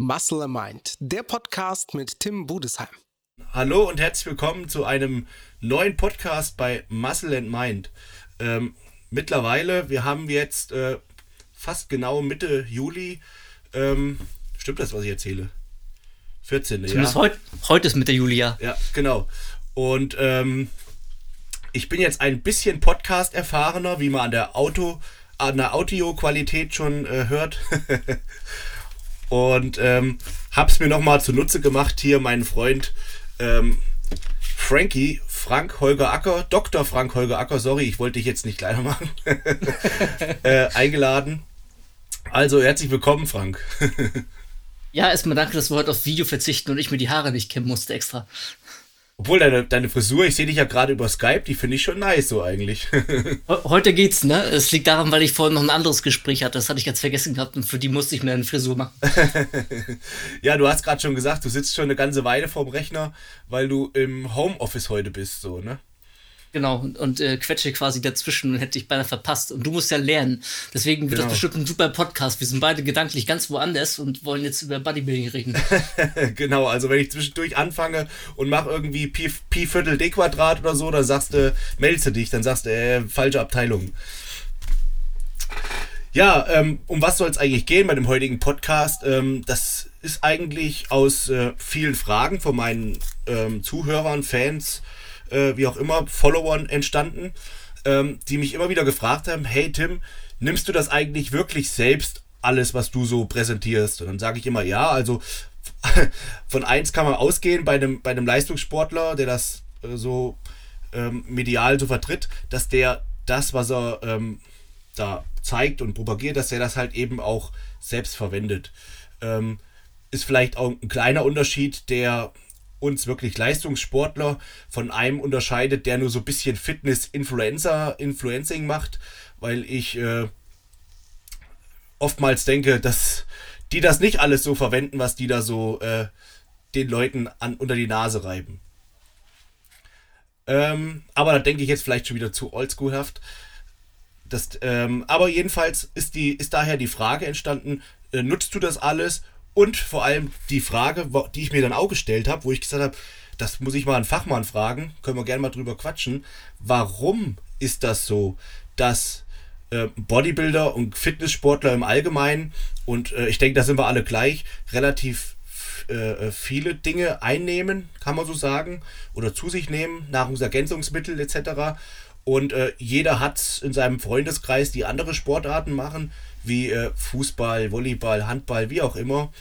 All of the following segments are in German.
Muscle and Mind, der Podcast mit Tim Budesheim. Hallo und herzlich willkommen zu einem neuen Podcast bei Muscle and Mind. Ähm, mittlerweile, wir haben jetzt äh, fast genau Mitte Juli. Ähm, stimmt das, was ich erzähle? 14. Zumindest ja. Heut, heute ist Mitte Juli, ja. Ja, genau. Und ähm, ich bin jetzt ein bisschen Podcast erfahrener, wie man an der Auto, an der Audioqualität schon äh, hört. und ähm, hab's mir nochmal zunutze gemacht, hier meinen Freund ähm, Frankie, Frank Holger Acker, Dr. Frank Holger Acker, sorry, ich wollte dich jetzt nicht kleiner machen, äh, eingeladen. Also herzlich willkommen, Frank. ja, erstmal danke, dass wir heute auf Video verzichten und ich mir die Haare nicht kämmen musste extra. Obwohl deine, deine Frisur, ich sehe dich ja gerade über Skype, die finde ich schon nice so eigentlich. Heute geht's, ne? Es liegt daran, weil ich vorhin noch ein anderes Gespräch hatte. Das hatte ich ganz vergessen gehabt und für die musste ich mir eine Frisur machen. ja, du hast gerade schon gesagt, du sitzt schon eine ganze Weile vorm Rechner, weil du im Homeoffice heute bist, so, ne? Genau, und, und äh, quetsche quasi dazwischen und hätte dich beinahe verpasst. Und du musst ja lernen. Deswegen wird genau. das bestimmt ein super Podcast. Wir sind beide gedanklich ganz woanders und wollen jetzt über Bodybuilding reden. genau, also wenn ich zwischendurch anfange und mache irgendwie Pi, Pi Viertel D Quadrat oder so, dann sagst du, meldest du dich, dann sagst du, äh, falsche Abteilung. Ja, ähm, um was soll es eigentlich gehen bei dem heutigen Podcast? Ähm, das ist eigentlich aus äh, vielen Fragen von meinen ähm, Zuhörern, Fans, äh, wie auch immer, Followern entstanden, ähm, die mich immer wieder gefragt haben, hey Tim, nimmst du das eigentlich wirklich selbst alles, was du so präsentierst? Und dann sage ich immer, ja, also von eins kann man ausgehen bei einem, bei einem Leistungssportler, der das äh, so ähm, medial so vertritt, dass der das, was er ähm, da zeigt und propagiert, dass er das halt eben auch selbst verwendet. Ähm, ist vielleicht auch ein kleiner Unterschied, der uns wirklich Leistungssportler von einem unterscheidet, der nur so ein bisschen Fitness-Influencer, Influencing macht, weil ich äh, oftmals denke, dass die das nicht alles so verwenden, was die da so äh, den Leuten an, unter die Nase reiben. Ähm, aber da denke ich jetzt vielleicht schon wieder zu oldschoolhaft. Das, ähm, aber jedenfalls ist, die, ist daher die Frage entstanden, äh, nutzt du das alles und vor allem die Frage, die ich mir dann auch gestellt habe, wo ich gesagt habe, das muss ich mal einen Fachmann fragen, können wir gerne mal drüber quatschen. Warum ist das so, dass äh, Bodybuilder und Fitnesssportler im Allgemeinen, und äh, ich denke, da sind wir alle gleich, relativ äh, viele Dinge einnehmen, kann man so sagen, oder zu sich nehmen, Nahrungsergänzungsmittel etc. Und äh, jeder hat in seinem Freundeskreis, die andere Sportarten machen, wie äh, Fußball, Volleyball, Handball, wie auch immer,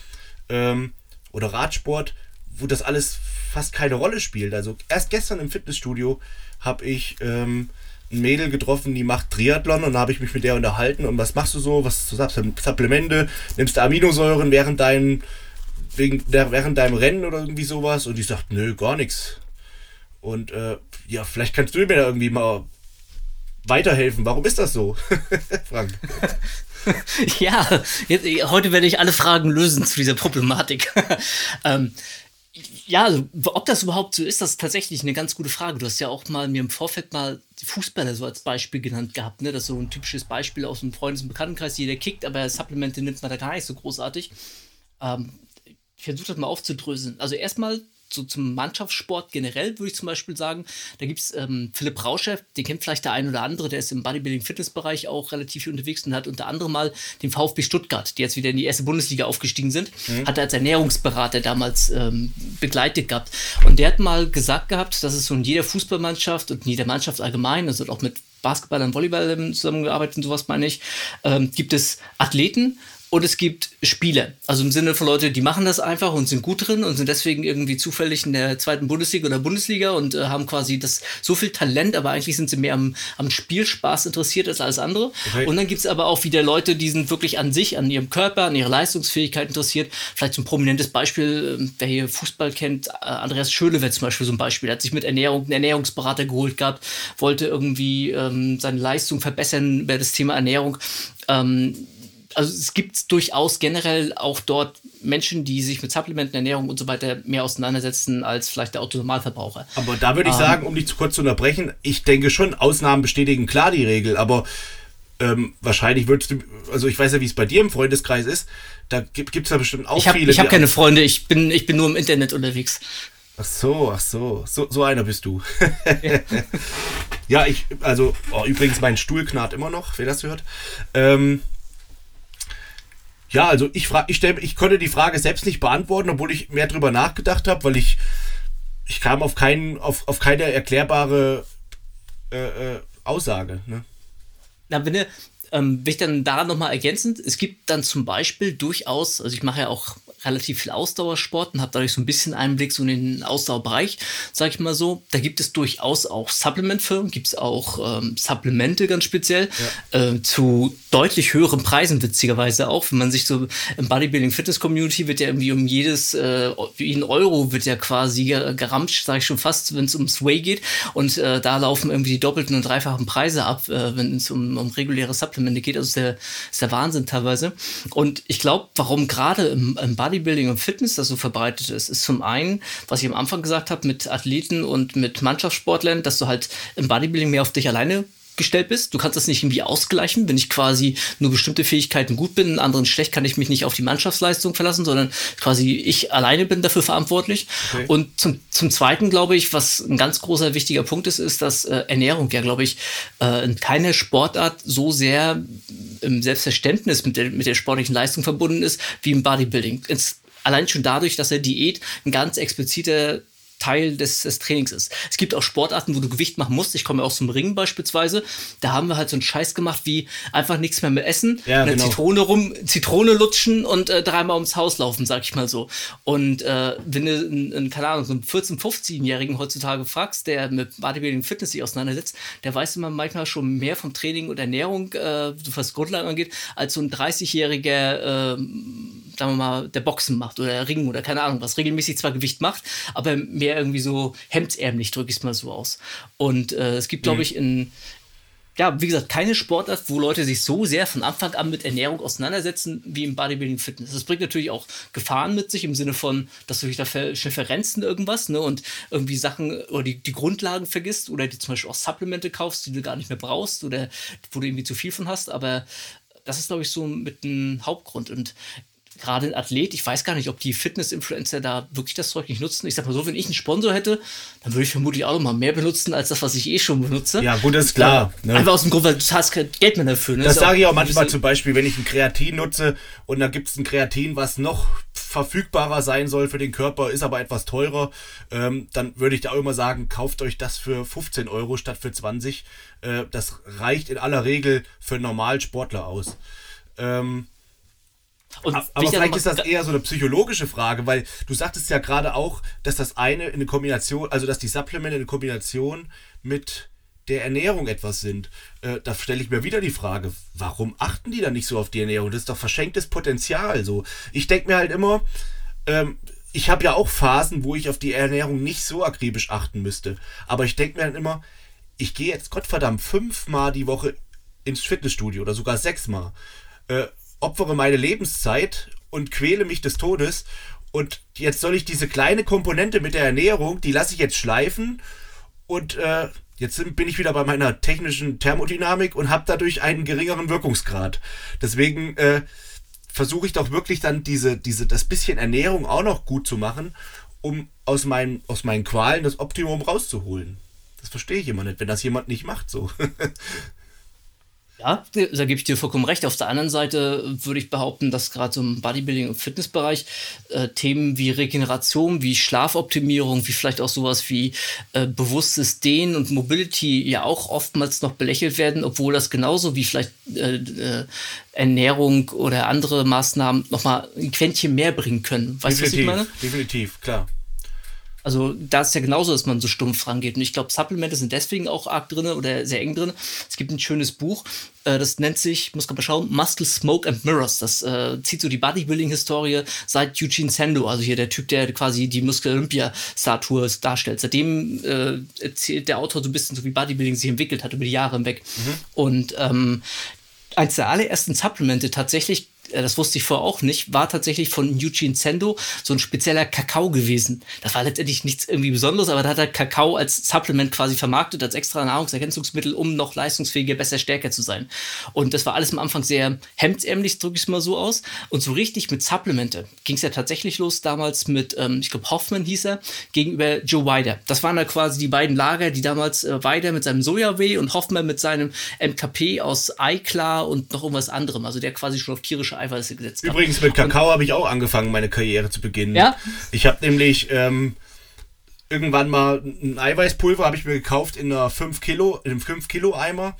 ähm, oder Radsport, wo das alles fast keine Rolle spielt. Also erst gestern im Fitnessstudio habe ich ähm, ein Mädel getroffen, die macht Triathlon und da habe ich mich mit der unterhalten. Und was machst du so? Was du sagst, Supplemente? Nimmst du Aminosäuren während deinem, wegen während deinem Rennen oder irgendwie sowas? Und die sagt, nö, gar nichts. Und äh, ja, vielleicht kannst du mir da irgendwie mal weiterhelfen. Warum ist das so, Frank? ja, jetzt, heute werde ich alle Fragen lösen zu dieser Problematik. ähm, ja, also, ob das überhaupt so ist, das ist tatsächlich eine ganz gute Frage. Du hast ja auch mal mir im Vorfeld mal die Fußballer so als Beispiel genannt gehabt, ne? Das ist so ein typisches Beispiel aus einem Freundes- und Bekanntenkreis, jeder kickt, aber Supplemente nimmt man da gar nicht so großartig. Ähm, ich versuche das mal aufzudröseln. Also erstmal so zum Mannschaftssport generell würde ich zum Beispiel sagen, da gibt es ähm, Philipp Rauscher, den kennt vielleicht der ein oder andere, der ist im Bodybuilding-Fitness-Bereich auch relativ viel unterwegs und hat unter anderem mal den VfB Stuttgart, die jetzt wieder in die erste Bundesliga aufgestiegen sind, mhm. hat er als Ernährungsberater damals ähm, begleitet gehabt. Und der hat mal gesagt gehabt, dass es so in jeder Fußballmannschaft und in jeder Mannschaft allgemein, also auch mit Basketball und Volleyball zusammengearbeitet und sowas meine ich, ähm, gibt es Athleten und es gibt Spieler. Also im Sinne von Leute, die machen das einfach und sind gut drin und sind deswegen irgendwie zufällig in der zweiten Bundesliga oder Bundesliga und äh, haben quasi das so viel Talent, aber eigentlich sind sie mehr am, am Spielspaß interessiert als alles andere. Okay. Und dann gibt es aber auch wieder Leute, die sind wirklich an sich, an ihrem Körper, an ihrer Leistungsfähigkeit interessiert. Vielleicht so ein prominentes Beispiel, äh, wer hier Fußball kennt, äh, Andreas Schöle wäre zum Beispiel so ein Beispiel. Er hat sich mit Ernährung einen Ernährungsberater geholt gehabt, wollte irgendwie ähm, seine Leistung verbessern über das Thema Ernährung. Ähm, also es gibt durchaus generell auch dort Menschen, die sich mit Supplementen, Ernährung und so weiter mehr auseinandersetzen als vielleicht der Autonormalverbraucher. Aber da würde ich ähm, sagen, um dich zu kurz zu unterbrechen, ich denke schon, Ausnahmen bestätigen klar die Regel, aber ähm, wahrscheinlich würdest du, also ich weiß ja, wie es bei dir im Freundeskreis ist, Da gibt es ja bestimmt auch ich hab, viele. Ich habe keine Freunde, ich bin, ich bin nur im Internet unterwegs. Ach so, ach so, so, so einer bist du. ja, ich, also, oh, übrigens, mein Stuhl knarrt immer noch, wer das hört. Ähm, ja, also ich frage, ich stelle, ich konnte die Frage selbst nicht beantworten, obwohl ich mehr drüber nachgedacht habe, weil ich, ich kam auf keinen, auf, auf keine erklärbare äh, äh, Aussage. Ne? Na, wenn ihr, ähm, will ich dann da nochmal ergänzend, es gibt dann zum Beispiel durchaus, also ich mache ja auch relativ viel Ausdauersport und habe dadurch so ein bisschen Einblick so in den Ausdauerbereich, sage ich mal so. Da gibt es durchaus auch Supplement-Firmen, gibt es auch ähm, Supplemente ganz speziell ja. äh, zu deutlich höheren Preisen, witzigerweise auch. Wenn man sich so im Bodybuilding-Fitness-Community wird ja irgendwie um jedes, äh, jeden Euro wird ja quasi geramscht, sage ich schon fast, wenn es ums Way geht. Und äh, da laufen irgendwie die doppelten und dreifachen Preise ab, äh, wenn es um, um reguläre Supplemente geht. Also ist der, ist der Wahnsinn teilweise. Und ich glaube, warum gerade im, im Bodybuilding und Fitness das so verbreitet ist, ist zum einen, was ich am Anfang gesagt habe, mit Athleten und mit Mannschaftssportlern, dass du halt im Bodybuilding mehr auf dich alleine gestellt bist. Du kannst das nicht irgendwie ausgleichen. Wenn ich quasi nur bestimmte Fähigkeiten gut bin, in anderen schlecht, kann ich mich nicht auf die Mannschaftsleistung verlassen, sondern quasi ich alleine bin dafür verantwortlich. Okay. Und zum, zum Zweiten glaube ich, was ein ganz großer wichtiger Punkt ist, ist, dass äh, Ernährung ja, glaube ich, äh, in keiner Sportart so sehr im Selbstverständnis mit der, mit der sportlichen Leistung verbunden ist wie im Bodybuilding. Es, allein schon dadurch, dass er Diät ein ganz expliziter Teil des, des, Trainings ist. Es gibt auch Sportarten, wo du Gewicht machen musst. Ich komme ja auch zum Ringen beispielsweise. Da haben wir halt so einen Scheiß gemacht, wie einfach nichts mehr mehr essen, ja, eine genau. Zitrone rum, Zitrone lutschen und äh, dreimal ums Haus laufen, sag ich mal so. Und äh, wenn du, in, in, keine Ahnung, so einen 14-, 15-Jährigen heutzutage fragst, der mit Bodybuilding Fitness sich auseinandersetzt, der weiß immer manchmal schon mehr vom Training und Ernährung, äh, was Grundlagen angeht, als so ein 30-jähriger äh, sagen wir mal, der Boxen macht oder Ringen oder keine Ahnung was, regelmäßig zwar Gewicht macht, aber mehr irgendwie so hemdsärmlich, drücke ich es mal so aus. Und äh, es gibt, glaube mhm. ich, in, ja, wie gesagt, keine Sportart, wo Leute sich so sehr von Anfang an mit Ernährung auseinandersetzen wie im Bodybuilding Fitness. Das bringt natürlich auch Gefahren mit sich im Sinne von, dass du dich da schnell verrennst in irgendwas, ne, und irgendwie Sachen oder die, die Grundlagen vergisst oder die zum Beispiel auch Supplemente kaufst, die du gar nicht mehr brauchst oder wo du irgendwie zu viel von hast, aber das ist, glaube ich, so mit ein Hauptgrund. Und gerade ein Athlet, ich weiß gar nicht, ob die Fitness-Influencer da wirklich das Zeug nicht nutzen. Ich sag mal so, wenn ich einen Sponsor hätte, dann würde ich vermutlich auch noch mal mehr benutzen, als das, was ich eh schon benutze. Ja, gut, das ist klar. Ne? Einfach aus dem Grund, weil du zahlst Geld mehr dafür. Ne? Das sage ich auch manchmal zum Beispiel, wenn ich ein Kreatin nutze und da gibt es ein Kreatin, was noch verfügbarer sein soll für den Körper, ist aber etwas teurer, ähm, dann würde ich da auch immer sagen, kauft euch das für 15 Euro statt für 20. Äh, das reicht in aller Regel für einen Normalsportler aus. Ähm, und aber vielleicht ist das eher so eine psychologische Frage, weil du sagtest ja gerade auch, dass das eine in Kombination, also dass die Supplemente in Kombination mit der Ernährung etwas sind. Äh, da stelle ich mir wieder die Frage, warum achten die dann nicht so auf die Ernährung? Das ist doch verschenktes Potenzial. So, ich denke mir halt immer, ähm, ich habe ja auch Phasen, wo ich auf die Ernährung nicht so akribisch achten müsste. Aber ich denke mir dann immer, ich gehe jetzt Gottverdammt fünfmal die Woche ins Fitnessstudio oder sogar sechsmal. Äh, opfere meine Lebenszeit und quäle mich des Todes. Und jetzt soll ich diese kleine Komponente mit der Ernährung, die lasse ich jetzt schleifen. Und äh, jetzt bin ich wieder bei meiner technischen Thermodynamik und habe dadurch einen geringeren Wirkungsgrad. Deswegen äh, versuche ich doch wirklich dann diese, diese, das bisschen Ernährung auch noch gut zu machen, um aus meinen, aus meinen Qualen das Optimum rauszuholen. Das verstehe ich immer nicht, wenn das jemand nicht macht so. Ja, da gebe ich dir vollkommen recht. Auf der anderen Seite würde ich behaupten, dass gerade so im Bodybuilding- und Fitnessbereich äh, Themen wie Regeneration, wie Schlafoptimierung, wie vielleicht auch sowas wie äh, bewusstes Dehnen und Mobility ja auch oftmals noch belächelt werden, obwohl das genauso wie vielleicht äh, äh Ernährung oder andere Maßnahmen nochmal ein Quäntchen mehr bringen können. Weißt du, was ich meine? Definitiv, klar. Also da ist ja genauso, dass man so stumpf rangeht. Und ich glaube, Supplemente sind deswegen auch arg drin oder sehr eng drin. Es gibt ein schönes Buch, äh, das nennt sich, muss man mal schauen, Muscle, Smoke and Mirrors. Das äh, zieht so die Bodybuilding-Historie seit Eugene Sando, also hier der Typ, der quasi die Muskel-Olympia-Statue darstellt. Seitdem äh, erzählt der Autor so ein bisschen so, wie Bodybuilding sich entwickelt hat über die Jahre hinweg. Mhm. Und ähm, eins der allerersten Supplemente tatsächlich das wusste ich vorher auch nicht, war tatsächlich von Eugene Sendo so ein spezieller Kakao gewesen. Das war letztendlich nichts irgendwie Besonderes, aber da hat er Kakao als Supplement quasi vermarktet, als extra Nahrungsergänzungsmittel, um noch leistungsfähiger, besser, stärker zu sein. Und das war alles am Anfang sehr hemdsärmlich, drücke ich es mal so aus. Und so richtig mit Supplemente ging es ja tatsächlich los damals mit, ähm, ich glaube, Hoffman hieß er, gegenüber Joe Wider. Das waren da quasi die beiden Lager, die damals äh, Wider mit seinem Sojaweh und Hoffman mit seinem MKP aus Eiklar und noch irgendwas anderem, also der quasi schon auf tierische Eiweiße gesetzt hat. Übrigens mit Kakao habe ich auch angefangen, meine Karriere zu beginnen. Ja? Ich habe nämlich ähm, irgendwann mal ein Eiweißpulver habe ich mir gekauft in einer 5 Kilo, in einem 5 Kilo Eimer.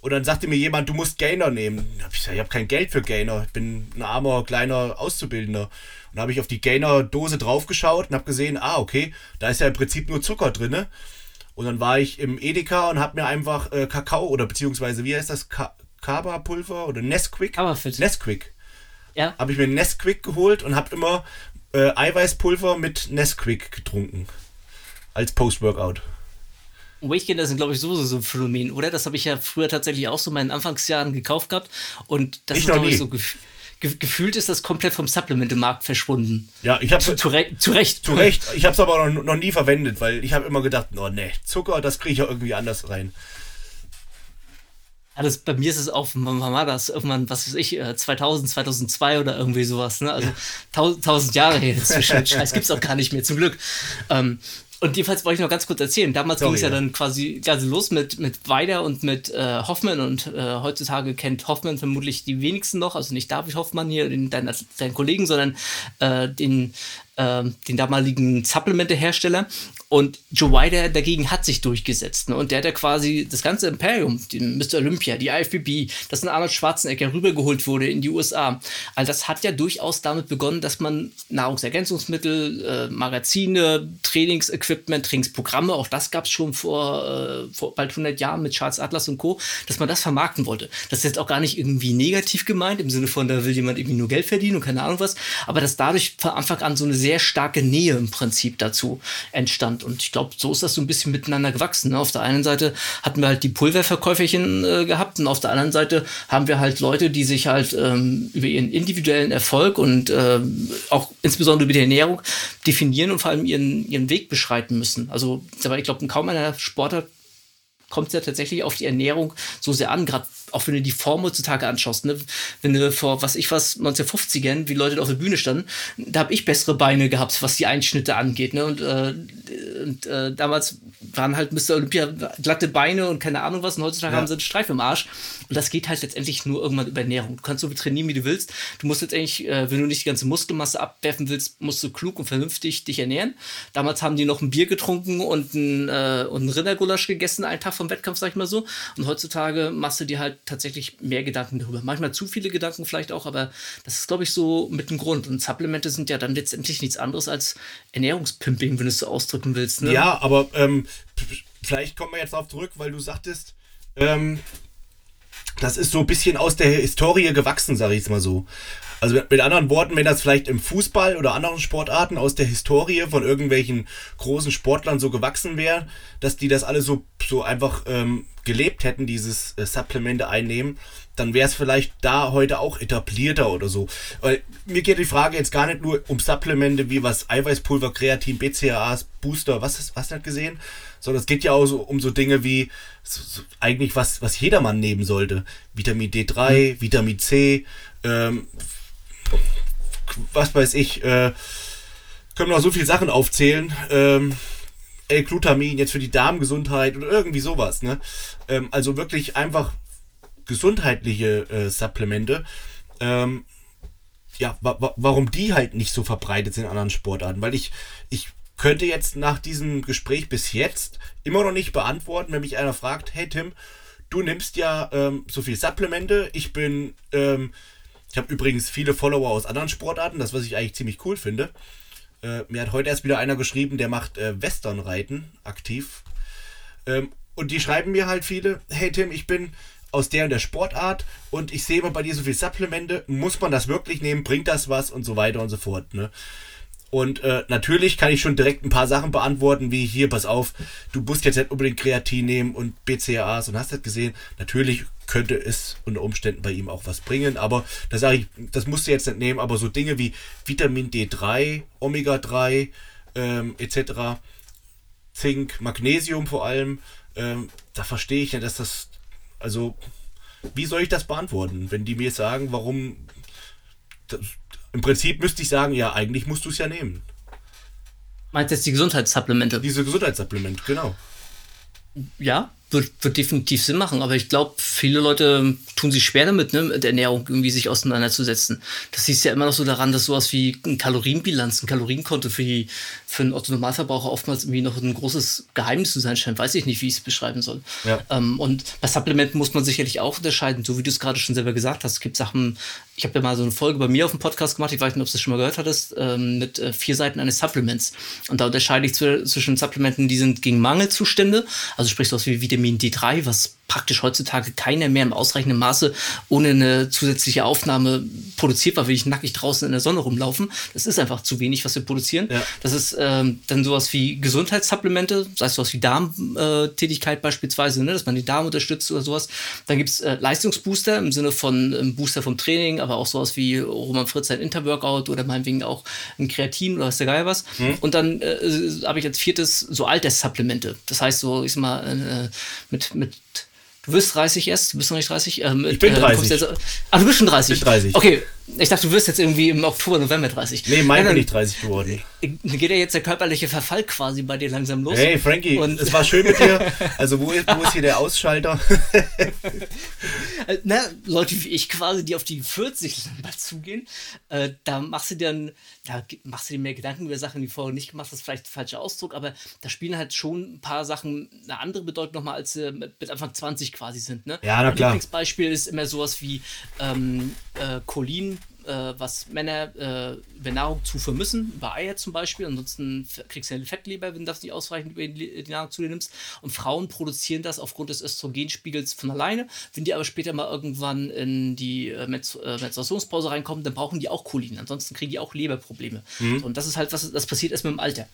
Und dann sagte mir jemand, du musst Gainer nehmen. Da hab ich gesagt, ich habe kein Geld für Gainer. Ich bin ein armer, kleiner Auszubildender. Und da habe ich auf die Gainer-Dose draufgeschaut und habe gesehen, ah, okay, da ist ja im Prinzip nur Zucker drin. Und dann war ich im Edeka und habe mir einfach äh, Kakao oder beziehungsweise, wie heißt das, Ka Kaba-Pulver oder Nesquik? Kabafit. Nesquik. Ja. Habe ich mir Nesquik geholt und habe immer äh, Eiweißpulver mit Nesquik getrunken. Als Post-Workout. Weight sind, glaube ich, sowieso so ein Phänomen, oder? Das habe ich ja früher tatsächlich auch so in meinen Anfangsjahren gekauft gehabt. Und das Ich ist, glaube ich, so gef ge gefühlt ist das komplett vom Supplemente-Markt verschwunden. Ja, ich habe Zu, zu, Re zu Recht. Zu Recht. Ich habe es aber noch, noch nie verwendet, weil ich habe immer gedacht, oh ne, Zucker, das kriege ich ja irgendwie anders rein. Alles, bei mir ist es auch, wann war das? Irgendwann, was weiß ich, äh, 2000, 2002 oder irgendwie sowas, ne? Also tausend, tausend Jahre her inzwischen. Scheiß gibt's auch gar nicht mehr, zum Glück. Ähm, und jedenfalls wollte ich noch ganz kurz erzählen. Damals ging es ja, dann quasi ganz los mit, mit Weider und mit äh, Hoffmann und äh, heutzutage kennt Hoffmann vermutlich die wenigsten noch, also nicht David Hoffmann hier, den, deinen, deinen Kollegen, sondern äh, den, äh, den damaligen Supplemente-Hersteller. Und Joe Weider dagegen hat sich durchgesetzt. Ne? Und der hat ja quasi das ganze Imperium, den Mr. Olympia, die IFBB, dass ein Arnold Schwarzenegger rübergeholt wurde in die USA. All das hat ja durchaus damit begonnen, dass man Nahrungsergänzungsmittel, äh, Magazine, Trainingsequipment, Trainingsprogramme, auch das gab es schon vor, äh, vor bald 100 Jahren mit Charles Atlas und Co., dass man das vermarkten wollte. Das ist jetzt auch gar nicht irgendwie negativ gemeint, im Sinne von, da will jemand irgendwie nur Geld verdienen und keine Ahnung was, aber dass dadurch von Anfang an so eine sehr starke Nähe im Prinzip dazu entstand. Und ich glaube, so ist das so ein bisschen miteinander gewachsen. Ne? Auf der einen Seite hatten wir halt die Pulververkäuferchen äh, gehabt und auf der anderen Seite haben wir halt Leute, die sich halt ähm, über ihren individuellen Erfolg und ähm, auch insbesondere über die Ernährung definieren und vor allem ihren, ihren Weg beschreiten müssen. Also, ich glaube, kaum einer Sportler kommt es ja tatsächlich auf die Ernährung so sehr an, gerade auch wenn du die Form heutzutage anschaust, ne? wenn du vor, was ich was, 1950ern, wie Leute auf der Bühne standen, da habe ich bessere Beine gehabt, was die Einschnitte angeht. Ne? Und, äh, und äh, damals waren halt Mr. Olympia glatte Beine und keine Ahnung was und heutzutage Ja. haben sie einen Streif im Arsch. Und das geht halt letztendlich nur irgendwann über Ernährung. Du kannst so viel trainieren, wie du willst. Du musst letztendlich, äh, wenn du nicht die ganze Muskelmasse abwerfen willst, musst du klug und vernünftig dich ernähren. Damals haben die noch ein Bier getrunken und ein, äh, und ein Rindergulasch gegessen, einen Tag vom Wettkampf, sag ich mal so. Und heutzutage machst du dir halt tatsächlich mehr Gedanken darüber. Manchmal zu viele Gedanken vielleicht auch, aber das ist, glaube ich, so mit dem Grund. Und Supplemente sind ja dann letztendlich nichts anderes als Ernährungspimping, wenn du es so ausdrücken willst. Ne? Ja, aber ähm, vielleicht kommen wir jetzt darauf zurück, weil du sagtest, ähm, das ist so ein bisschen aus der Historie gewachsen, sage ich jetzt mal so. Also mit, anderen Worten, wenn das vielleicht im Fußball oder anderen Sportarten aus der Historie von irgendwelchen großen Sportlern so gewachsen wäre, dass die das alle so, so einfach ähm, gelebt hätten, dieses äh, Supplemente einnehmen, dann wäre es vielleicht da heute auch etablierter oder so. Weil mir geht die Frage jetzt gar nicht nur um Supplemente wie was Eiweißpulver, Kreatin, BCAAs, Booster, was ist, was nicht gesehen, sondern es geht ja auch so um so Dinge wie so, so eigentlich was, was jedermann nehmen sollte. Vitamin D3, Vitamin C, ähm, was weiß ich, äh, können noch so viele Sachen aufzählen. Ähm, L-Glutamin jetzt für die Darmgesundheit oder irgendwie sowas. Ne? Ähm, also wirklich einfach gesundheitliche äh, Supplemente. Ähm, ja, wa wa warum die halt nicht so verbreitet sind in anderen Sportarten. Weil ich, ich könnte jetzt nach diesem Gespräch bis jetzt immer noch nicht beantworten, wenn mich einer fragt, hey Tim, du nimmst ja ähm, so viel Supplemente, ich bin, ähm, ich habe übrigens viele Follower aus anderen Sportarten, das was ich eigentlich ziemlich cool finde. Äh, mir hat heute erst wieder einer geschrieben, der macht äh, Westernreiten aktiv. Ähm, und die schreiben mir halt viele, hey Tim, ich bin aus der und der Sportart und ich sehe immer bei dir so viel Supplemente, muss man das wirklich nehmen, bringt das was und so weiter und so fort. Ne? Und äh, natürlich kann ich schon direkt ein paar Sachen beantworten, wie hier, pass auf, du musst jetzt nicht unbedingt Kreatin nehmen und BCAAs und hast das gesehen. Natürlich könnte es unter Umständen bei ihm auch was bringen, aber da sage ich, das musst du jetzt nicht nehmen, aber so Dinge wie Vitamin D3, Omega-3 ähm, etc., Zink, Magnesium vor allem, ähm, da verstehe ich ja, dass das, also, wie soll ich das beantworten, wenn die mir sagen, warum, das, im Prinzip müsste ich sagen, ja, eigentlich musst du es ja nehmen. Meinst du jetzt die Gesundheitssupplemente? Diese Gesundheitssupplemente, genau. Ja, wird, wird definitiv Sinn machen, aber ich glaube, viele Leute tun sich schwer damit, ne, mit Ernährung irgendwie sich auseinanderzusetzen. Das siehst ja immer noch so daran, dass sowas wie ein Kalorienbilanz, ein Kalorienkonto für, die, für einen Otto-Normalverbraucher oftmals irgendwie noch ein großes Geheimnis zu sein scheint. Weiß ich nicht, wie ich es beschreiben soll. Ja. Ähm, und bei Supplementen muss man sicherlich auch unterscheiden, so wie du es gerade schon selber gesagt hast. Es gibt Sachen, ich habe ja mal so eine Folge bei mir auf dem Podcast gemacht, ich weiß nicht, ob du das schon mal gehört hattest, ähm, mit äh, vier Seiten eines Supplements. Und da unterscheide ich zwischen Supplementen, die sind gegen Mangelzustände, also sprich sowas wie Vitamin D3, was praktisch heutzutage keiner mehr im ausreichenden Maße ohne eine zusätzliche Aufnahme produziert, weil wir nicht nackig draußen in der Sonne rumlaufen. Das ist einfach zu wenig, was wir produzieren. Ja. Das ist ähm, dann sowas wie Gesundheitssupplemente, sei es sowas wie Darmtätigkeit beispielsweise, ne, dass man die Darm unterstützt oder sowas. Dann gibt es äh, Leistungsbooster im Sinne von ähm, Booster vom Training, aber auch sowas wie Roman Fritz sein Interworkout oder meinetwegen auch ein Kreatin oder was der Geil was. Mhm. Und dann äh, habe ich als viertes so Alterssupplemente. Das heißt so, ich sag mal, äh, mit, mit Du wirst 30 erst, du bist noch nicht 30. Ähm, ich bin 30. Äh, ah, du bist schon 30. Ich bin 30. Okay, ich dachte, du wirst jetzt irgendwie im Oktober, November 30. Nee, mein bin ich 30 geworden. Geht ja jetzt der körperliche Verfall quasi bei dir langsam los. Hey, Frankie, und es war schön mit dir. Also, wo ist, wo ist hier der Ausschalter? Äh, Na, Leute wie ich quasi, die auf die 40 mal zugehen, äh, da machst du dir da machst du dir mehr Gedanken über Sachen, die vorher nicht gemacht hast, vielleicht der falsche Ausdruck, aber da spielen halt schon ein paar Sachen eine andere Bedeutung nochmal, als sie mit Anfang 20 quasi sind. Ne? Ja, na klar. Lieblingsbeispiel ist immer sowas wie ähm, äh, Cholin äh, was Männer äh, über Nahrung zuführen müssen, über Eier zum Beispiel. Ansonsten kriegst du eine Fettleber, wenn du das nicht ausreichend über die, die Nahrung zu dir nimmst. Und Frauen produzieren das aufgrund des Östrogenspiegels von alleine. Wenn die aber später mal irgendwann in die äh, Menstruationspause reinkommen, dann brauchen die auch Cholin. Ansonsten kriegen die auch Leberprobleme. Mhm. Und das ist halt, was das passiert erst mit dem Alter.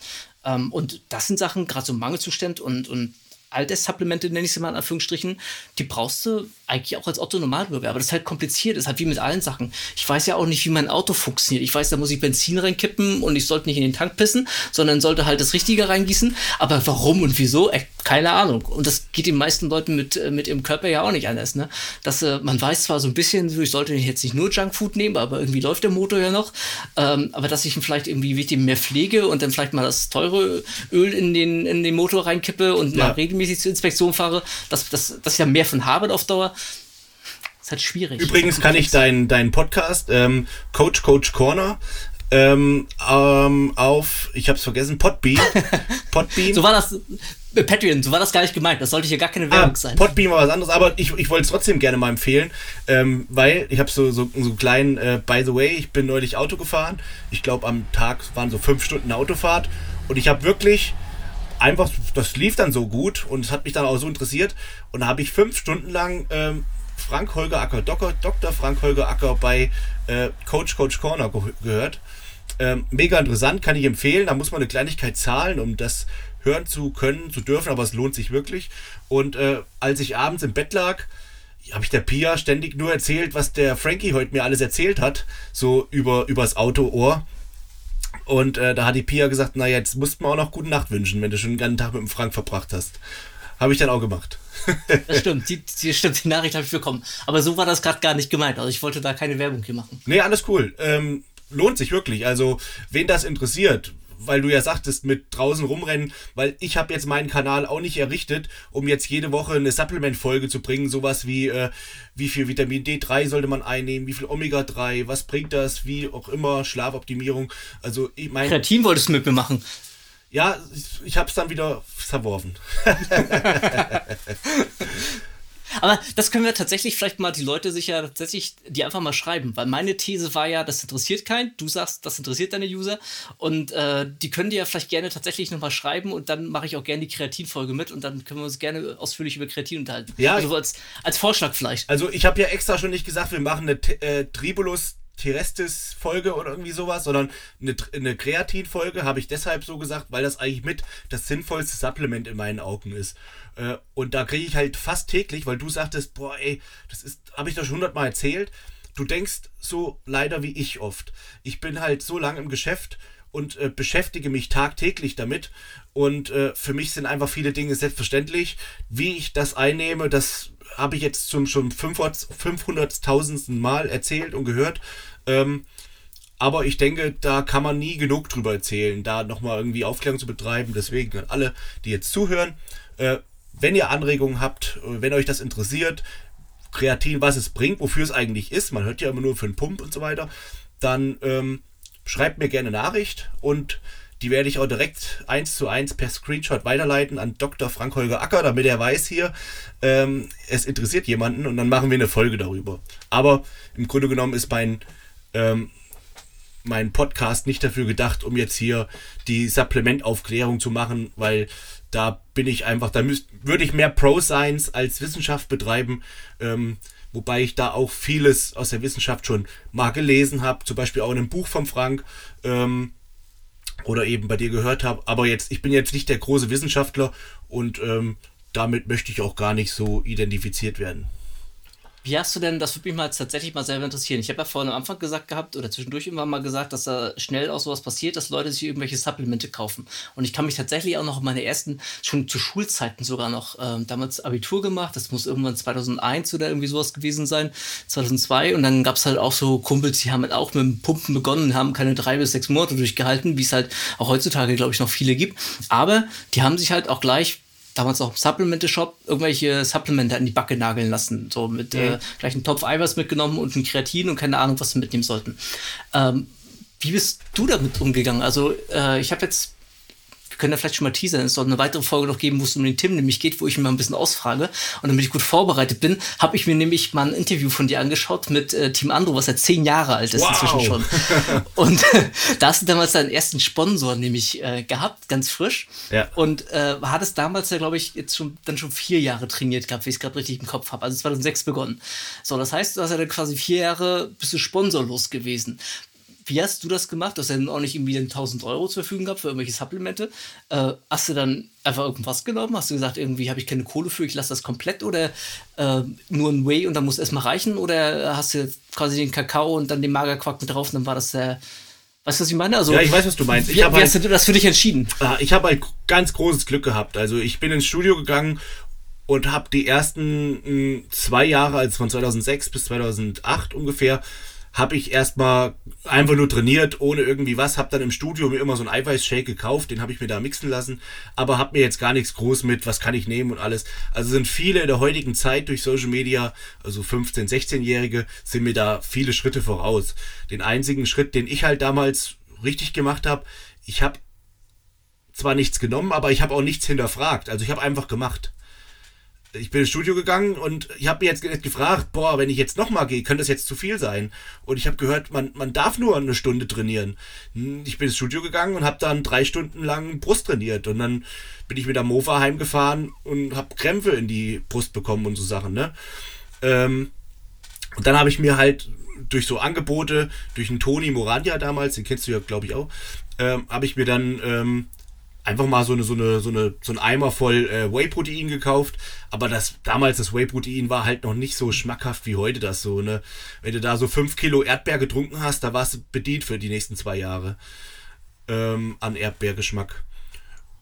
Ähm, und das sind Sachen, gerade so Mangelzustand und, und Alterssupplemente, nenne ich sie mal in Anführungsstrichen, die brauchst du eigentlich auch als Otto-Normalbürger. Aber das ist halt kompliziert. Das ist halt wie mit allen Sachen. Ich weiß ja auch nicht, wie mein Auto funktioniert. Ich weiß, da muss ich Benzin reinkippen und ich sollte nicht in den Tank pissen, sondern sollte halt das Richtige reingießen. Aber warum und wieso? Keine Ahnung. Und das geht den meisten Leuten mit, äh, mit ihrem Körper ja auch nicht anders. Ne? Dass, äh, man weiß zwar so ein bisschen, ich sollte jetzt nicht nur Junkfood nehmen, aber irgendwie läuft der Motor ja noch. Ähm, aber dass ich ihn vielleicht irgendwie mehr pflege und dann vielleicht mal das teure Öl in den, in den Motor reinkippe und ja. mal regelmäßig zur Inspektion fahre, dass, dass, dass ich ja mehr von habe auf Dauer ist halt schwierig. Übrigens kann ich deinen dein Podcast, ähm, Coach Coach Corner, ähm, ähm, auf, ich hab's vergessen, Podbean. Podbean. so war das, Patreon, so war das gar nicht gemeint. Das sollte hier gar keine Werbung ah, sein. Podbean war was anderes, aber ich, ich wollte es trotzdem gerne mal empfehlen, ähm, weil ich habe so, so, so einen kleinen, äh, by the way, ich bin neulich Auto gefahren. Ich glaube, am Tag waren so fünf Stunden Autofahrt und ich habe wirklich einfach, das lief dann so gut und es hat mich dann auch so interessiert und da habe ich fünf Stunden lang ähm, Frank Holger Acker, Dr. Dr. Frank Holger Acker bei äh, Coach Coach Corner ge gehört. Ähm, mega interessant, kann ich empfehlen. Da muss man eine Kleinigkeit zahlen, um das hören zu können, zu dürfen, aber es lohnt sich wirklich. Und äh, als ich abends im Bett lag, habe ich der Pia ständig nur erzählt, was der Frankie heute mir alles erzählt hat, so über übers Autoohr. Und äh, da hat die Pia gesagt, naja, jetzt musst du mir auch noch gute Nacht wünschen, wenn du schon den ganzen Tag mit dem Frank verbracht hast. Habe ich dann auch gemacht. das stimmt, die, die, stimmt, die Nachricht habe ich bekommen. Aber so war das gerade gar nicht gemeint. Also ich wollte da keine Werbung hier machen. Nee, alles cool. Ähm, lohnt sich wirklich. Also, wen das interessiert, weil du ja sagtest, mit draußen rumrennen, weil ich habe jetzt meinen Kanal auch nicht errichtet, um jetzt jede Woche eine Supplement-Folge zu bringen, sowas wie, äh, wie viel Vitamin D3 sollte man einnehmen, wie viel Omega-3, was bringt das, wie auch immer, Schlafoptimierung. Also ich meine... Kreatin wolltest du mit mir machen. Ja, ich, ich habe es dann wieder verworfen. Aber das können wir tatsächlich vielleicht mal die Leute sich ja tatsächlich, die einfach mal schreiben, weil meine These war ja, das interessiert keinen. Du sagst, das interessiert deine User und äh, die können dir ja vielleicht gerne tatsächlich nochmal schreiben und dann mache ich auch gerne die Kreatinfolge mit und dann können wir uns gerne ausführlich über Kreatin unterhalten. Ja. Also als, als Vorschlag vielleicht. Also ich habe ja extra schon nicht gesagt, wir machen eine äh, Tribulus Terestis-Folge oder irgendwie sowas, sondern eine, eine Kreatin-Folge habe ich deshalb so gesagt, weil das eigentlich mit das sinnvollste Supplement in meinen Augen ist. Äh, und da kriege ich halt fast täglich, weil du sagtest, boah, ey, das ist, habe ich doch schon hundertmal erzählt. Du denkst so leider wie ich oft. Ich bin halt so lange im Geschäft und äh, beschäftige mich tagtäglich damit. Und äh, für mich sind einfach viele Dinge selbstverständlich. Wie ich das einnehme, das habe ich jetzt zum schon 500.000. Mal erzählt und gehört. Ähm, aber ich denke, da kann man nie genug drüber erzählen, da nochmal irgendwie Aufklärung zu betreiben. Deswegen an alle, die jetzt zuhören, äh, wenn ihr Anregungen habt, äh, wenn euch das interessiert, Kreatin, was es bringt, wofür es eigentlich ist, man hört ja immer nur für einen Pump und so weiter, dann ähm, schreibt mir gerne Nachricht und die werde ich auch direkt eins zu eins per Screenshot weiterleiten an Dr. Frank-Holger Acker, damit er weiß hier, ähm, es interessiert jemanden und dann machen wir eine Folge darüber. Aber im Grunde genommen ist mein, ähm, mein Podcast nicht dafür gedacht, um jetzt hier die Supplementaufklärung zu machen, weil da bin ich einfach, da müsst, würde ich mehr Pro-Science als Wissenschaft betreiben. Ähm, wobei ich da auch vieles aus der Wissenschaft schon mal gelesen habe, zum Beispiel auch in einem Buch von Frank. Ähm, oder eben bei dir gehört habe. Aber jetzt, ich bin jetzt nicht der große Wissenschaftler und ähm, damit möchte ich auch gar nicht so identifiziert werden. Wie hast du denn, das würde mich mal tatsächlich mal selber interessieren. Ich habe ja vorhin am Anfang gesagt gehabt oder zwischendurch immer mal gesagt, dass da schnell auch sowas passiert, dass Leute sich irgendwelche Supplemente kaufen. Und ich kann mich tatsächlich auch noch meine ersten, schon zu Schulzeiten sogar noch, ähm, damals Abitur gemacht. Das muss irgendwann 2001 oder irgendwie sowas gewesen sein, 2002. Und dann gab es halt auch so Kumpels, die haben halt auch mit dem Pumpen begonnen, haben keine drei bis sechs Monate durchgehalten, wie es halt auch heutzutage, glaube ich, noch viele gibt. Aber die haben sich halt auch gleich damals auch im Supplemente-Shop irgendwelche Supplemente an die Backe nageln lassen. So mit mhm. äh, gleich einen Topf Eiweiß mitgenommen und ein Kreatin und keine Ahnung, was sie mitnehmen sollten. Ähm, wie bist du damit umgegangen? Also, äh, ich habe jetzt wir können da vielleicht schon mal teasern. Es soll eine weitere Folge noch geben, wo es um den Tim nämlich geht, wo ich mir mal ein bisschen ausfrage. Und damit ich gut vorbereitet bin, habe ich mir nämlich mal ein Interview von dir angeschaut mit äh, Team Andro, was seit zehn Jahre alt ist wow. inzwischen schon. Und äh, da hast du damals deinen ersten Sponsor nämlich äh, gehabt, ganz frisch. Ja. Und äh, hattest damals ja, glaube ich, jetzt schon dann schon vier Jahre trainiert gehabt, wie ich es gerade richtig im Kopf habe. Also 2006 begonnen. So, das heißt, du hast ja dann quasi vier Jahre bist du sponsorlos gewesen. Wie hast du das gemacht? Du hast ja auch nicht irgendwie 1000 Euro zur Verfügung gehabt für irgendwelche Supplemente. Äh, hast du dann einfach irgendwas genommen? Hast du gesagt, irgendwie habe ich keine Kohle für, ich lasse das komplett oder äh, nur ein Whey und dann muss es erstmal reichen? Oder hast du quasi den Kakao und dann den Magerquark mit drauf und dann war das der. Weißt du, was ich meine? Also, ja, ich weiß, was du meinst. Ich wie, wie halt, hast du das für dich entschieden? Ah, ich habe halt ganz großes Glück gehabt. Also ich bin ins Studio gegangen und habe die ersten mh, hm, zwei Jahre, also von 2006 bis 2008 ungefähr, habe ich erstmal einfach nur trainiert, ohne irgendwie was, habe dann im Studio mir immer so einen Eiweißshake gekauft, den habe ich mir da mixen lassen, aber habe mir jetzt gar nichts groß mit, was kann ich nehmen und alles. Also sind viele in der heutigen Zeit durch Social Media, also 15, 16-Jährige, sind mir da viele Schritte voraus. Den einzigen Schritt, den ich halt damals richtig gemacht habe, ich habe zwar nichts genommen, aber ich habe auch nichts hinterfragt. Also ich habe einfach gemacht ich bin ins Studio gegangen und ich habe mir jetzt gefragt, boah, wenn ich jetzt nochmal gehe, könnte das jetzt zu viel sein. Und ich habe gehört, man, man darf nur eine Stunde trainieren. Hm, ich bin ins Studio gegangen und habe dann drei Stunden lang Brust trainiert. Und dann bin ich mit der Mofa heimgefahren und habe Krämpfe in die Brust bekommen und so Sachen. Ne? Ähm, und dann habe ich mir halt durch so Angebote, durch einen Toni Moranja damals, den kennst du ja, glaube ich, auch, ähm, habe ich mir dann ähm, einfach mal so eine, so eine, so eine, so ein Eimer voll äh, Whey-Protein gekauft. Aber das, damals das Whey-Protein war halt noch nicht so schmackhaft wie heute das so, ne? Wenn du da so fünf Kilo Erdbeer getrunken hast, da warst du bedient für die nächsten zwei Jahre. Ähm, an Erdbeergeschmack.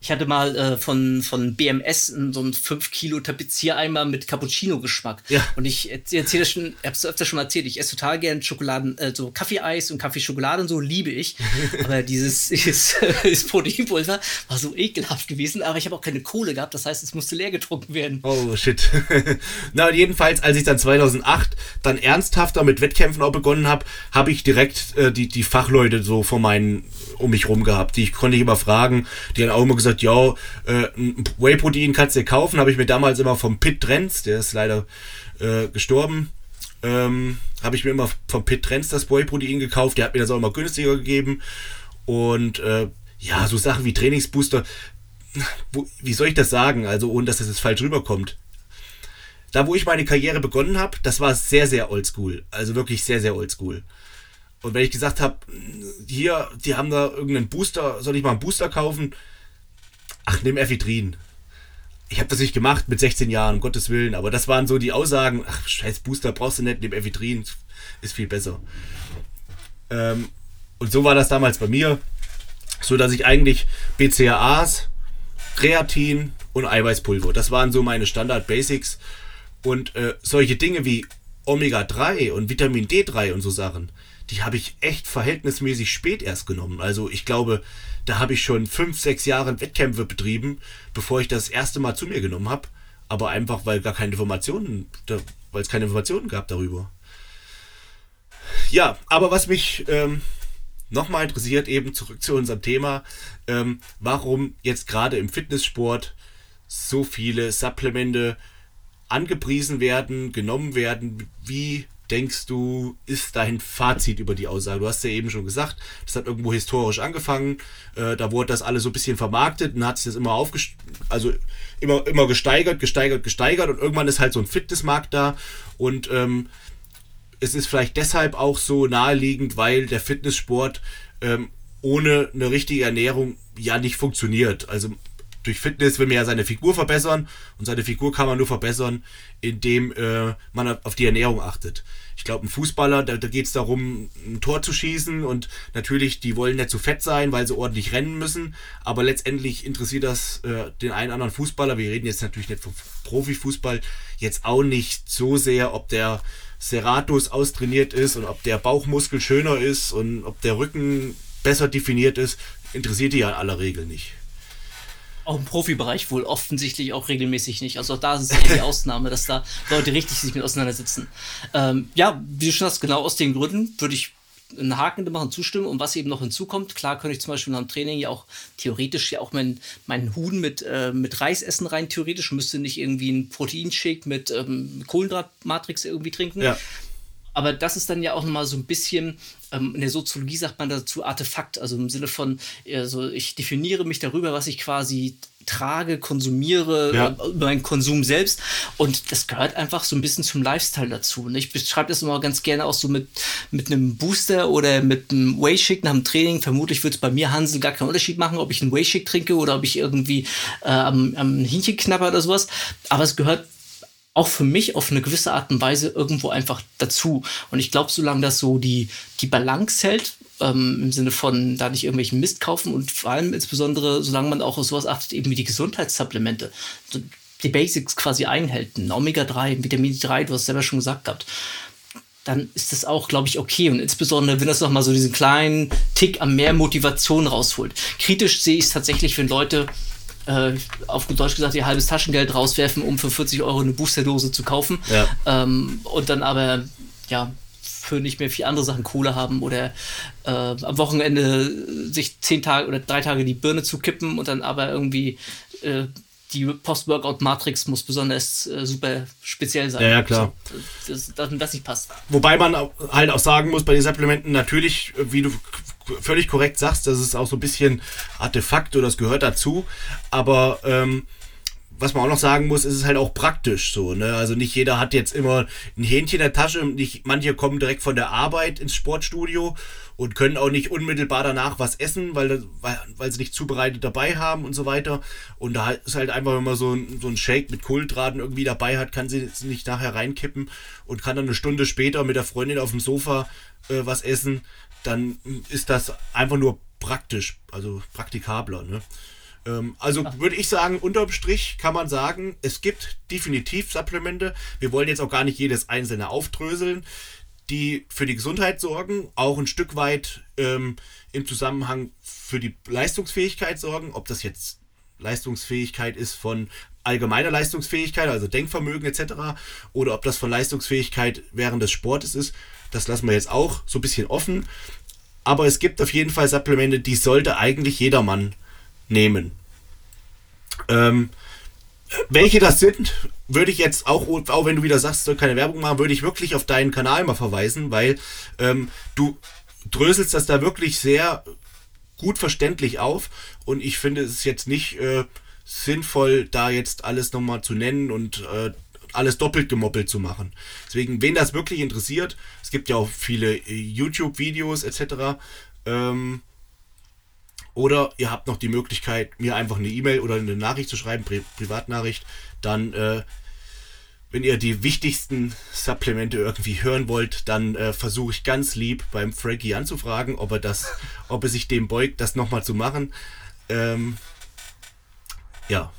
Ich hatte mal äh, von, von BMS so einen 5 Kilo Tapeziereimer mit Cappuccino-Geschmack. Ja. Und ich erzähle das schon, ich hab's öfter schon mal erzählt, ich esse total gern Schokoladen, äh, so Kaffeeeis und Kaffeeschokolade und so liebe ich. aber dieses, dieses, dieses Proteinpulver war so ekelhaft gewesen, aber ich habe auch keine Kohle gehabt, das heißt, es musste leer getrunken werden. Oh shit. Na, jedenfalls, als ich dann 2008 dann ernsthafter mit Wettkämpfen auch begonnen habe, habe ich direkt äh, die, die Fachleute so vor meinen, um mich rum gehabt. Die ich konnte ich immer fragen, die haben auch immer gesagt, gesagt, ja, äh, ein Whey-Protein kannst du dir kaufen. Habe ich mir damals immer vom Pit Trends, der ist leider äh, gestorben, ähm, habe ich mir immer vom Pit Trends das Whey-Protein gekauft. Der hat mir das auch immer günstiger gegeben. Und äh, ja, so Sachen wie Trainingsbooster, wo, wie soll ich das sagen? Also, ohne dass das jetzt falsch rüberkommt. Da, wo ich meine Karriere begonnen habe, das war sehr, sehr oldschool. Also wirklich sehr, sehr oldschool. Und wenn ich gesagt habe, hier, die haben da irgendeinen Booster, soll ich mal einen Booster kaufen? Ach, nimm Ephedrin. Ich habe das nicht gemacht mit 16 Jahren, um Gottes Willen, aber das waren so die Aussagen, ach, scheiß Booster brauchst du nicht, nimm Ephedrin, ist viel besser. Ähm, und so war das damals bei mir, so dass ich eigentlich BCAAs, Kreatin und Eiweißpulver, das waren so meine Standard-Basics. Und äh, solche Dinge wie Omega-3 und Vitamin D3 und so Sachen, die habe ich echt verhältnismäßig spät erst genommen. Also ich glaube, da habe ich schon fünf, sechs Jahre Wettkämpfe betrieben, bevor ich das erste Mal zu mir genommen habe. Aber einfach, weil gar keine Informationen, weil es keine Informationen gab darüber. Ja, aber was mich ähm, nochmal interessiert, eben zurück zu unserem Thema, ähm, warum jetzt gerade im Fitnesssport so viele Supplemente angepriesen werden, genommen werden. Wie denkst du, ist dein Fazit über die Aussage? Du hast ja eben schon gesagt, das hat irgendwo historisch angefangen. Äh, da wurde das alles so ein bisschen vermarktet und hat sich das immer aufgest also immer, immer gesteigert, gesteigert, gesteigert und irgendwann ist halt so ein Fitnessmarkt da und ähm, es ist vielleicht deshalb auch so naheliegend, weil der Fitnesssport ähm, ohne eine richtige Ernährung ja nicht funktioniert. Also durch Fitness will man ja seine Figur verbessern und seine Figur kann man nur verbessern, indem äh, man auf die Ernährung achtet. Ich glaube, ein Fußballer, da, da geht es darum, ein Tor zu schießen und natürlich, die wollen nicht zu fett sein, weil sie ordentlich rennen müssen, aber letztendlich interessiert das äh, den einen anderen Fußballer, wir reden jetzt natürlich nicht vom Profifußball, jetzt auch nicht so sehr, ob der Serratus austrainiert ist und ob der Bauchmuskel schöner ist und ob der Rücken besser definiert ist, interessiert die ja in aller Regel nicht. Auch im Profibereich wohl offensichtlich auch regelmäßig nicht. Also auch da ist es eher die Ausnahme, dass da Leute richtig sich mit auseinandersetzen. Ähm, ja, wie du schon hast, genau aus den Gründen würde ich einen Haken machen, zustimmen. Und was eben noch hinzukommt, klar könnte ich zum Beispiel nach dem Training ja auch theoretisch ja auch meinen mein Huhn mit, äh, mit Reis essen rein theoretisch, müsste nicht irgendwie einen Proteinshake mit ähm, Kohlenhydratmatrix irgendwie trinken. Ja. Aber das ist dann ja auch nochmal so ein bisschen, ähm, in der Soziologie sagt man dazu Artefakt, also im Sinne von, also ich definiere mich darüber, was ich quasi trage, konsumiere, ja. Äh, über meinen Konsum selbst. Und das gehört einfach so ein bisschen zum Lifestyle dazu. Und ich beschreibe das immer ganz gerne auch so mit, mit einem Booster oder mit einem Whey-Shake nach dem Training. Vermutlich wird es bei mir, Hansel, gar keinen Unterschied machen, ob ich einen Whey-Shake trinke oder ob ich irgendwie äh, am, am Hähnchen knapper oder sowas. Aber es gehört auch für mich auf eine gewisse Art und Weise irgendwo einfach dazu. Und ich glaube, solange das so die, die Balance hält, ähm, im Sinne von da nicht irgendwelchen Mist kaufen und vor allem insbesondere, solange man auch auf sowas achtet, eben wie die Gesundheitssupplemente, die Basics quasi einhält, ein Omega-3, Vitamin D3, du hast selber schon gesagt gehabt, dann ist das auch, glaube ich, okay. Und insbesondere, wenn das nochmal so diesen kleinen Tick am mehr Motivation rausholt. Kritisch sehe ich es tatsächlich, wenn Leute äh, auf gut Deutsch gesagt, ihr halbes Taschengeld rauswerfen, um für 40 Euro eine Boosterdose zu kaufen. Ja. Ähm, und dann aber, ja, für nicht mehr viel andere Sachen Kohle haben oder äh, am Wochenende sich zehn Tage oder drei Tage die Birne zu kippen und dann aber irgendwie äh, die Post-Workout-Matrix muss besonders äh, super speziell sein. Ja, ja klar. So, dass das, das nicht passt. Wobei man halt auch sagen muss, bei den Supplementen natürlich, wie du völlig korrekt sagst, das ist auch so ein bisschen Artefakt oder das gehört dazu. Aber ähm, was man auch noch sagen muss, ist es halt auch praktisch so. Ne? Also nicht jeder hat jetzt immer ein Hähnchen in der Tasche. Nicht, manche kommen direkt von der Arbeit ins Sportstudio und können auch nicht unmittelbar danach was essen, weil, weil, weil sie nicht zubereitet dabei haben und so weiter. Und da ist halt einfach, wenn man so ein, so ein Shake mit Kohlenhydraten irgendwie dabei hat, kann sie nicht nachher reinkippen und kann dann eine Stunde später mit der Freundin auf dem Sofa äh, was essen dann ist das einfach nur praktisch, also praktikabler. Ne? Ähm, also würde ich sagen, unterm Strich kann man sagen, es gibt definitiv Supplemente. Wir wollen jetzt auch gar nicht jedes einzelne aufdröseln, die für die Gesundheit sorgen, auch ein Stück weit ähm, im Zusammenhang für die Leistungsfähigkeit sorgen, ob das jetzt Leistungsfähigkeit ist von allgemeiner Leistungsfähigkeit, also Denkvermögen etc., oder ob das von Leistungsfähigkeit während des Sportes ist. Das lassen wir jetzt auch so ein bisschen offen. Aber es gibt auf jeden Fall Supplemente, die sollte eigentlich jedermann nehmen. Ähm, welche das sind, würde ich jetzt auch, auch wenn du wieder sagst, soll keine Werbung machen, würde ich wirklich auf deinen Kanal mal verweisen, weil ähm, du dröselst das da wirklich sehr gut verständlich auf und ich finde es ist jetzt nicht äh, sinnvoll, da jetzt alles nochmal zu nennen und äh, alles doppelt gemoppelt zu machen. Deswegen, wen das wirklich interessiert, es gibt ja auch viele äh, YouTube-Videos etc. Ähm, oder ihr habt noch die Möglichkeit, mir einfach eine E-Mail oder eine Nachricht zu schreiben, Pri Privatnachricht. Dann, äh, wenn ihr die wichtigsten Supplemente irgendwie hören wollt, dann äh, versuche ich ganz lieb beim Frankie anzufragen, ob er das, ob er sich dem beugt, das nochmal zu machen. Ähm, ja.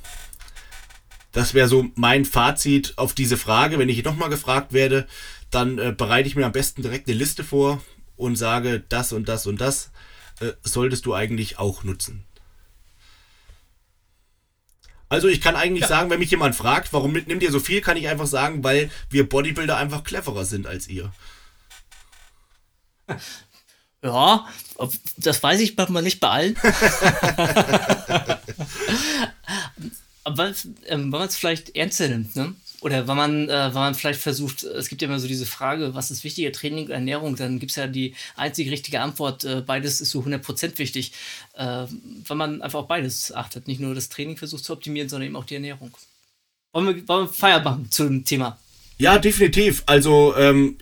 Das wäre so mein Fazit auf diese Frage. Wenn ich nochmal gefragt werde, dann äh, bereite ich mir am besten direkt eine Liste vor und sage, das und das und das äh, solltest du eigentlich auch nutzen. Also ich kann eigentlich ja. sagen, wenn mich jemand fragt, warum nimmt ihr so viel, kann ich einfach sagen, weil wir Bodybuilder einfach cleverer sind als ihr. Ja, das weiß ich manchmal nicht bei allen. Aber ähm, wenn man es vielleicht ernster nimmt, ne? Oder wenn man, äh, wenn man vielleicht versucht, es gibt ja immer so diese Frage, was ist wichtiger, Training Ernährung, dann gibt es ja die einzige richtige Antwort, äh, beides ist so 100% wichtig. Äh, wenn man einfach auf beides achtet, nicht nur das Training versucht zu optimieren, sondern eben auch die Ernährung. Wollen wir, wollen wir Feier machen zu Thema? Ja, definitiv. Also ähm,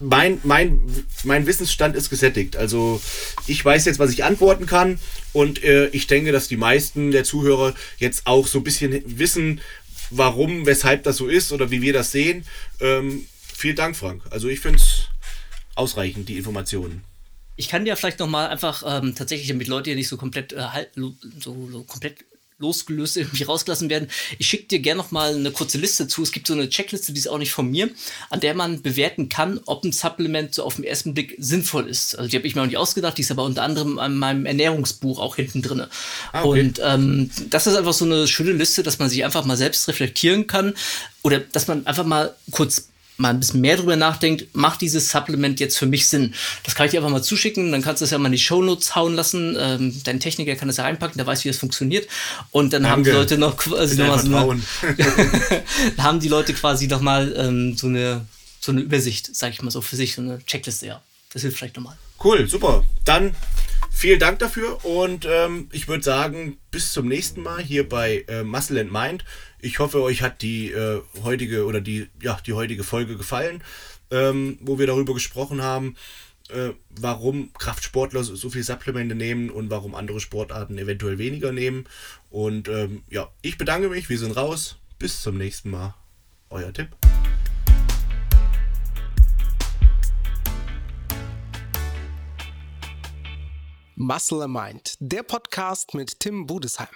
mein, mein, mein Wissensstand ist gesättigt. Also ich weiß jetzt, was ich antworten kann und äh, ich denke, dass die meisten der Zuhörer jetzt auch so ein bisschen wissen, warum, weshalb das so ist oder wie wir das sehen. Ähm, vielen Dank, Frank. Also ich finde es ausreichend, die Informationen. Ich kann dir vielleicht noch mal einfach ähm, tatsächlich, damit Leute hier nicht so komplett äh, so, so komplett losgelöst irgendwie rausgelassen werden. Ich schicke dir gerne noch mal eine kurze Liste zu. Es gibt so eine Checkliste, die ist auch nicht von mir, an der man bewerten kann, ob ein Supplement so auf den ersten Blick sinnvoll ist. Also die habe ich mir auch nicht ausgedacht, die ist aber unter anderem an meinem Ernährungsbuch auch hinten drin. Ah, okay. Und ähm, das ist einfach so eine schöne Liste, dass man sich einfach mal selbst reflektieren kann oder dass man einfach mal kurz mal ein bisschen mehr drüber nachdenkt, macht dieses Supplement jetzt für mich Sinn? Das kann ich dir einfach mal zuschicken, dann kannst du es ja mal in die Shownotes hauen lassen. Ähm, dein Techniker kann das ja reinpacken, der weiß, wie das funktioniert. Und dann Danke. haben die Leute noch quasi noch mal so eine, dann haben die Leute quasi noch mal ähm, so eine so eine Übersicht, sag ich mal so für sich, so eine Checkliste, ja. Das hilft vielleicht nochmal. Cool, super. Dann vielen Dank dafür und ähm, ich würde sagen, bis zum nächsten Mal hier bei äh, Muscle and Mind. Ich hoffe, euch hat die äh, heutige oder die, ja, die heutige Folge gefallen, ähm, wo wir darüber gesprochen haben, äh, warum Kraftsportler so viel Supplemente nehmen und warum andere Sportarten eventuell weniger nehmen. Und ähm, ja, ich bedanke mich, wir sind raus. Bis zum nächsten Mal. Euer Tipp. Muscle Mind, der Podcast mit Tim Budesheim.